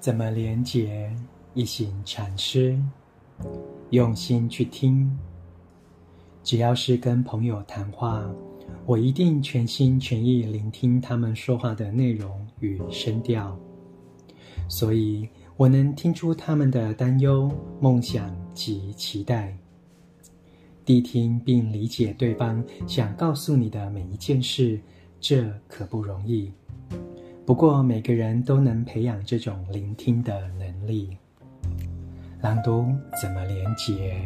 怎么连接？一行禅师，用心去听。只要是跟朋友谈话，我一定全心全意聆听他们说话的内容与声调，所以我能听出他们的担忧、梦想及期待。谛听并理解对方想告诉你的每一件事，这可不容易。不过，每个人都能培养这种聆听的能力。朗读怎么连结？